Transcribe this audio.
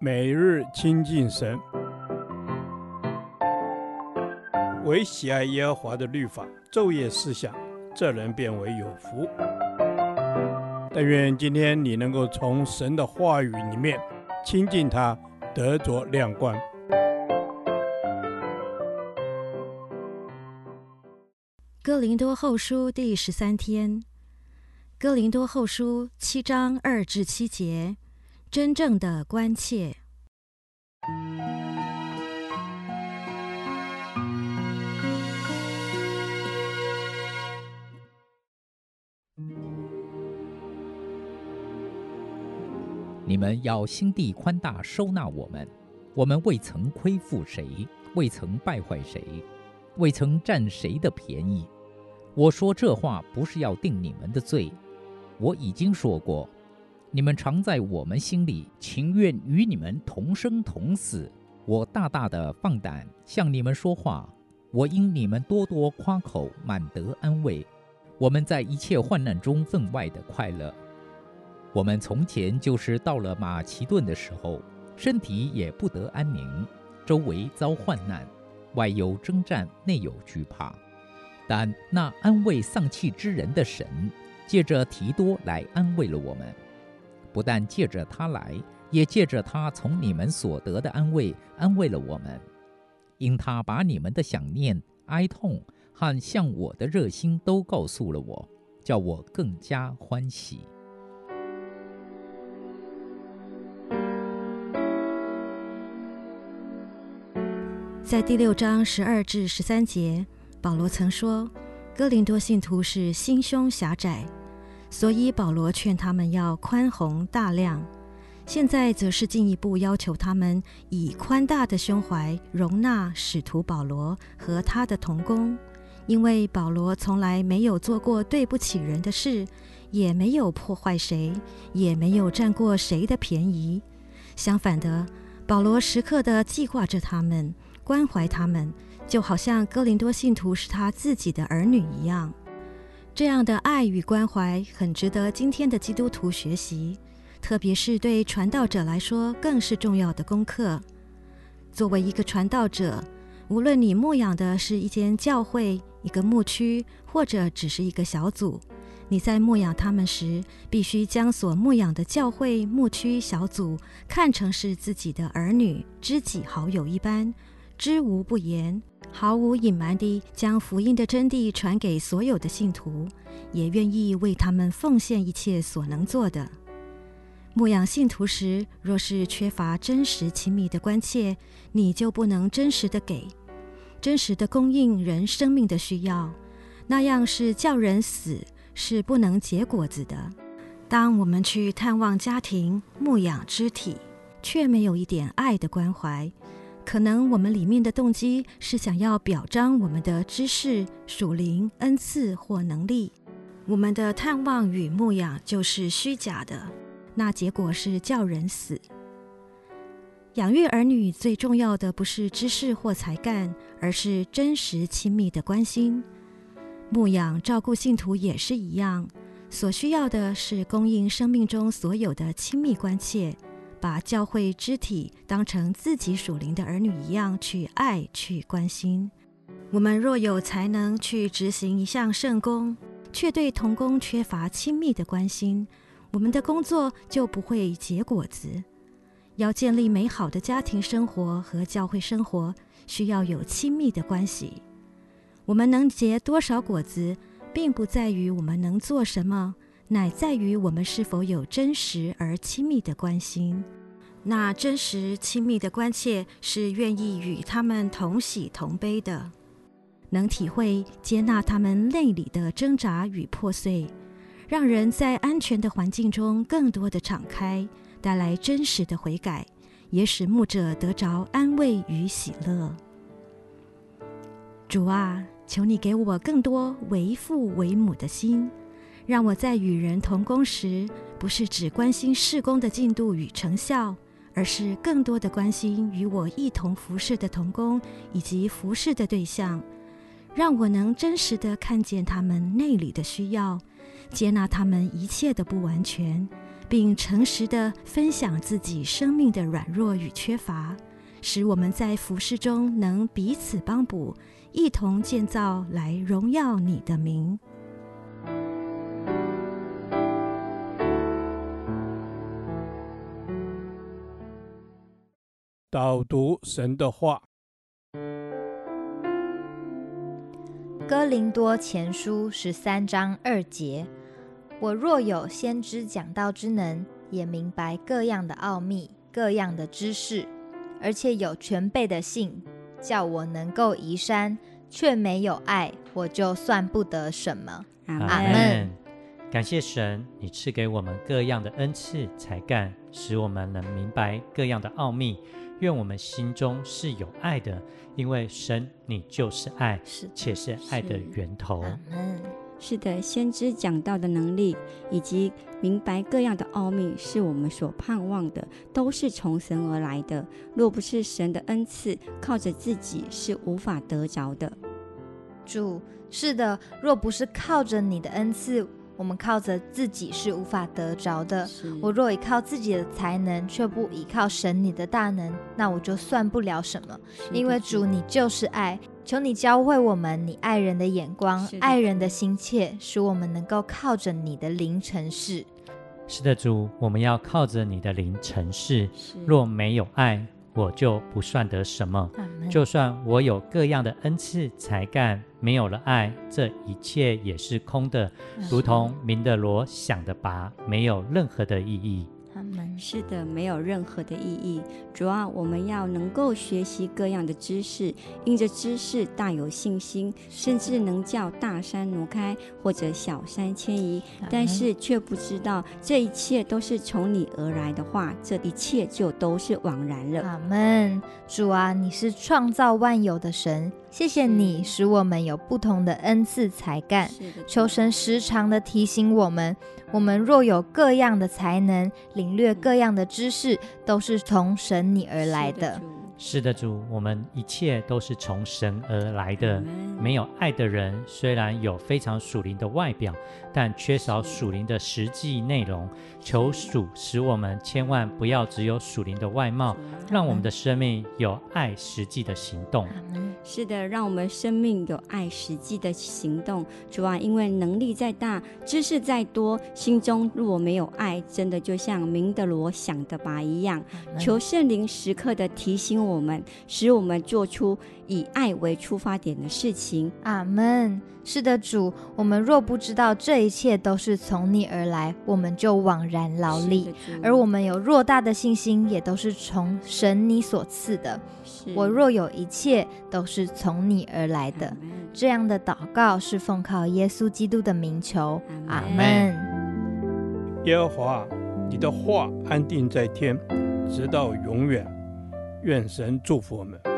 每日亲近神，唯喜爱耶和华的律法，昼夜思想，这人便为有福。但愿今天你能够从神的话语里面亲近他，得着亮光。哥林多后书第十三天，哥林多后书七章二至七节。真正的关切。你们要心地宽大，收纳我们。我们未曾亏负谁，未曾败坏谁，未曾占谁的便宜。我说这话不是要定你们的罪，我已经说过。你们常在我们心里，情愿与你们同生同死。我大大的放胆向你们说话，我因你们多多夸口，满得安慰。我们在一切患难中分外的快乐。我们从前就是到了马其顿的时候，身体也不得安宁，周围遭患难，外有征战，内有惧怕。但那安慰丧气之人的神，借着提多来安慰了我们。不但借着他来，也借着他从你们所得的安慰，安慰了我们。因他把你们的想念、哀痛和向我的热心都告诉了我，叫我更加欢喜。在第六章十二至十三节，保罗曾说：“哥林多信徒是心胸狭窄。”所以保罗劝他们要宽宏大量，现在则是进一步要求他们以宽大的胸怀容纳使徒保罗和他的同工，因为保罗从来没有做过对不起人的事，也没有破坏谁，也没有占过谁的便宜。相反的，保罗时刻的记挂着他们，关怀他们，就好像哥林多信徒是他自己的儿女一样。这样的爱与关怀很值得今天的基督徒学习，特别是对传道者来说更是重要的功课。作为一个传道者，无论你牧养的是一间教会、一个牧区，或者只是一个小组，你在牧养他们时，必须将所牧养的教会、牧区、小组看成是自己的儿女、知己、好友一般，知无不言。毫无隐瞒地将福音的真谛传给所有的信徒，也愿意为他们奉献一切所能做的。牧养信徒时，若是缺乏真实亲密的关切，你就不能真实的给，真实的供应人生命的需要，那样是叫人死，是不能结果子的。当我们去探望家庭、牧养肢体，却没有一点爱的关怀。可能我们里面的动机是想要表彰我们的知识、属灵恩赐或能力，我们的探望与牧养就是虚假的，那结果是叫人死。养育儿女最重要的不是知识或才干，而是真实亲密的关心。牧养照顾信徒也是一样，所需要的是供应生命中所有的亲密关切。把教会肢体当成自己属灵的儿女一样去爱、去关心。我们若有才能去执行一项圣工，却对同工缺乏亲密的关心，我们的工作就不会结果子。要建立美好的家庭生活和教会生活，需要有亲密的关系。我们能结多少果子，并不在于我们能做什么。乃在于我们是否有真实而亲密的关心。那真实亲密的关切是愿意与他们同喜同悲的，能体会接纳他们内里的挣扎与破碎，让人在安全的环境中更多的敞开，带来真实的悔改，也使牧者得着安慰与喜乐。主啊，求你给我更多为父为母的心。让我在与人同工时，不是只关心事工的进度与成效，而是更多的关心与我一同服侍的同工以及服侍的对象，让我能真实的看见他们内里的需要，接纳他们一切的不完全，并诚实地分享自己生命的软弱与缺乏，使我们在服事中能彼此帮补，一同建造来荣耀你的名。导读神的话，《哥林多前书》十三章二节：我若有先知讲道之能，也明白各样的奥秘、各样的知识，而且有全备的信，叫我能够移山，却没有爱，我就算不得什么。阿门。感谢神，你赐给我们各样的恩赐才干，使我们能明白各样的奥秘。愿我们心中是有爱的，因为神，你就是爱，是且是爱的源头。是的，先知讲到的能力以及明白各样的奥秘，是我们所盼望的，都是从神而来的。若不是神的恩赐，靠着自己是无法得着的。主，是的，若不是靠着你的恩赐。我们靠着自己是无法得着的。我若依靠自己的才能，却不依靠神你的大能，那我就算不了什么。因为主，你就是爱，求你教会我们你爱人的眼光，爱人的心切，使我们能够靠着你的灵成事。是的，主，我们要靠着你的灵成事。若没有爱，我就不算得什么。就算我有各样的恩赐才干，没有了爱，这一切也是空的，如同鸣的锣响的拔，没有任何的意义。是的，没有任何的意义。主啊，我们要能够学习各样的知识，因着知识大有信心，甚至能叫大山挪开或者小山迁移。但是却不知道这一切都是从你而来的话，这一切就都是枉然了。阿门。主啊，你是创造万有的神。谢谢你使我们有不同的恩赐才干，求神时常的提醒我们，我们若有各样的才能，领略各样的知识，都是从神你而来的。是的，主，我们一切都是从神而来的。没有爱的人，虽然有非常属灵的外表，但缺少属灵的实际内容。求主使我们千万不要只有属灵的外貌，让我们的生命有爱实际的行动。是的，让我们生命有爱实际的行动。主啊，因为能力再大，知识再多，心中如果没有爱，真的就像明的罗想的吧一样。求圣灵时刻的提醒我们，使我们做出以爱为出发点的事情。阿门。是的，主，我们若不知道这一切都是从你而来，我们就枉然劳力；而我们有偌大的信心，也都是从神你所赐的。我若有一切都是从你而来的，这样的祷告是奉靠耶稣基督的名求。阿门。耶和华，你的话安定在天，直到永远。愿神祝福我们。